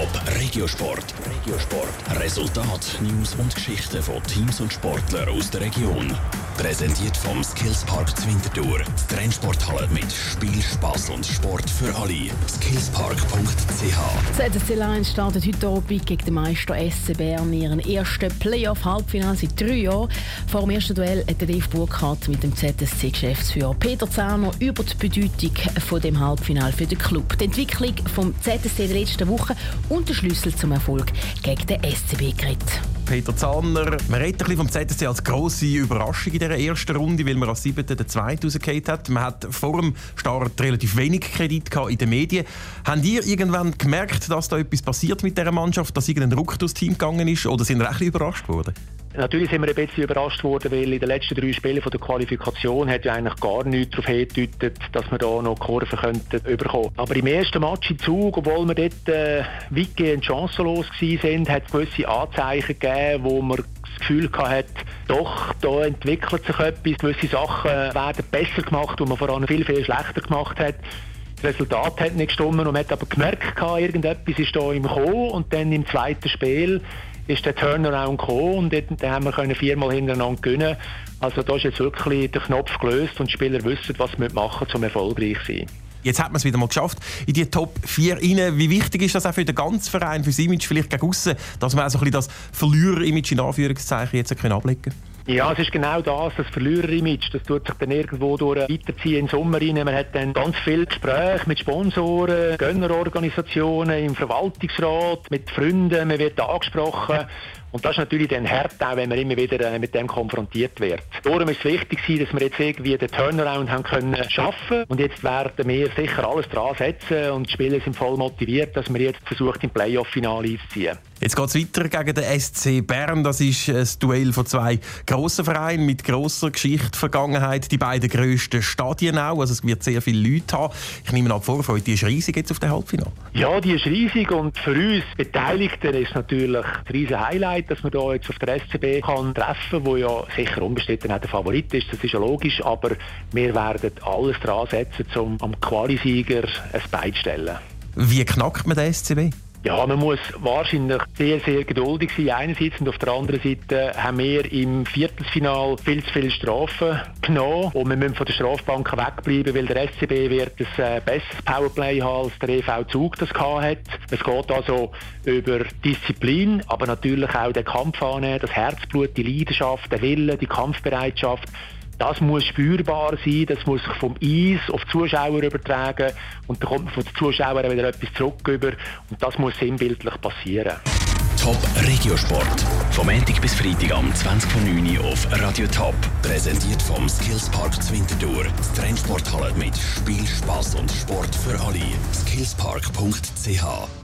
Top Regiosport. Regiosport. Resultat, News und Geschichten von Teams und Sportlern aus der Region. Präsentiert vom Skillspark Zwintertour. Die Trennsporthalle mit Spiel, Spaß und Sport für alle. Skillspark.ch. ZSC Lions startet heute Abend gegen den Meister SC Bern ihren ersten Playoff-Halbfinale seit drei Jahren. Vor dem ersten Duell hat Dave Burkhardt mit dem ZSC-Geschäftsführer Peter Zahner über die Bedeutung von dem Halbfinale für den Club, die Entwicklung vom ZSC der letzten Woche und der Schlüssel zum Erfolg gegen den SCB geredet. Peter Zahner, man redet ein bisschen vom ZSC als grosse Überraschung in dieser ersten Runde, weil man als siebter den zweiten rausgefallen hat. Man hat vor dem Start relativ wenig Kredit in den Medien. Habt ihr irgendwann gemerkt, dass da etwas passiert mit dieser Mannschaft, dass irgendein Ruck durchs Team gegangen ist oder sind ihr ein bisschen überrascht worden? Natürlich sind wir ein bisschen überrascht worden, weil in den letzten drei Spielen der Qualifikation hat ja eigentlich gar nichts darauf hingedeutet, dass wir da noch Kurven könnten bekommen. Aber im ersten Match im Zug, obwohl wir dort äh, weitgehend chancenlos waren, hat es gewisse Anzeichen gegeben, wo man das Gefühl hatte, doch, da entwickelt sich etwas, gewisse Sachen werden besser gemacht, die man vor allem viel, viel schlechter gemacht hat. Das Resultat hat nicht gestimmt und man hat aber gemerkt, irgendetwas ist da im Kommen und dann im zweiten Spiel ist der Turnaround gekommen und dann haben wir viermal hintereinander gewinnen. Also da ist jetzt wirklich der Knopf gelöst und die Spieler wissen, was sie machen um erfolgreich zu sein. Jetzt hat man es wieder mal geschafft in die Top 4 rein. Wie wichtig ist das auch für den ganzen Verein, für das Image vielleicht gegen aussen, dass man auch so ein bisschen das Verlierer-Image in Anführungszeichen jetzt ablegen kann? Ja, es ist genau das, das Verlierer-Image. Das tut sich dann irgendwo durch weiterziehen in den Sommer rein. Man hat dann ganz viele Gespräche mit Sponsoren, Gönnerorganisationen, im Verwaltungsrat, mit Freunden. Man wird angesprochen. Und das ist natürlich dann hart, auch wenn man immer wieder äh, mit dem konfrontiert wird. Darum ist es wichtig, dass wir jetzt irgendwie den Turnaround haben können schaffen und jetzt werden wir sicher alles dran setzen und die Spieler sind voll motiviert, dass wir jetzt versucht, im Playoff-Finale einzuziehen. Jetzt geht es weiter gegen den SC Bern. Das ist ein Duell von zwei grossen Vereinen mit grosser Geschichte, Vergangenheit. Die beiden grössten Stadien auch. Also es wird sehr viele Leute haben. Ich nehme an, die Vorfreude die ist riesig jetzt auf dem Halbfinale. Ja, die ist riesig und für uns Beteiligten ist natürlich ein riesiges Highlight, dass man hier jetzt auf der SCB kann treffen kann, der ja sicher unbestritten auch der Favorit ist. Das ist ja logisch, aber wir werden alles dran setzen, um am Qualisieger ein Bein zu stellen. Wie knackt man den SCB? Ja, man muss wahrscheinlich sehr, sehr geduldig sein einerseits und auf der anderen Seite haben wir im Viertelfinal viel zu viele Strafen genommen und wir müssen von der Strafbank wegbleiben, weil der SCB wird ein äh, besseres Powerplay haben, als der EV Zug das hat. Es geht also über Disziplin, aber natürlich auch den Kampf annehmen, das Herzblut, die Leidenschaft, der Wille, die Kampfbereitschaft das muss spürbar sein, das muss sich vom Eis auf die Zuschauer übertragen und da kommt man von den Zuschauern wieder etwas zurück über und das muss sinnbildlich passieren. Top Regiosport. Vom Montag bis Freitag am 20.09 Uhr auf Radio Top. Präsentiert vom Skillspark Zwintertour. Das Trennsporthalle mit Spiel, Spaß und Sport für alle. Skillspark.ch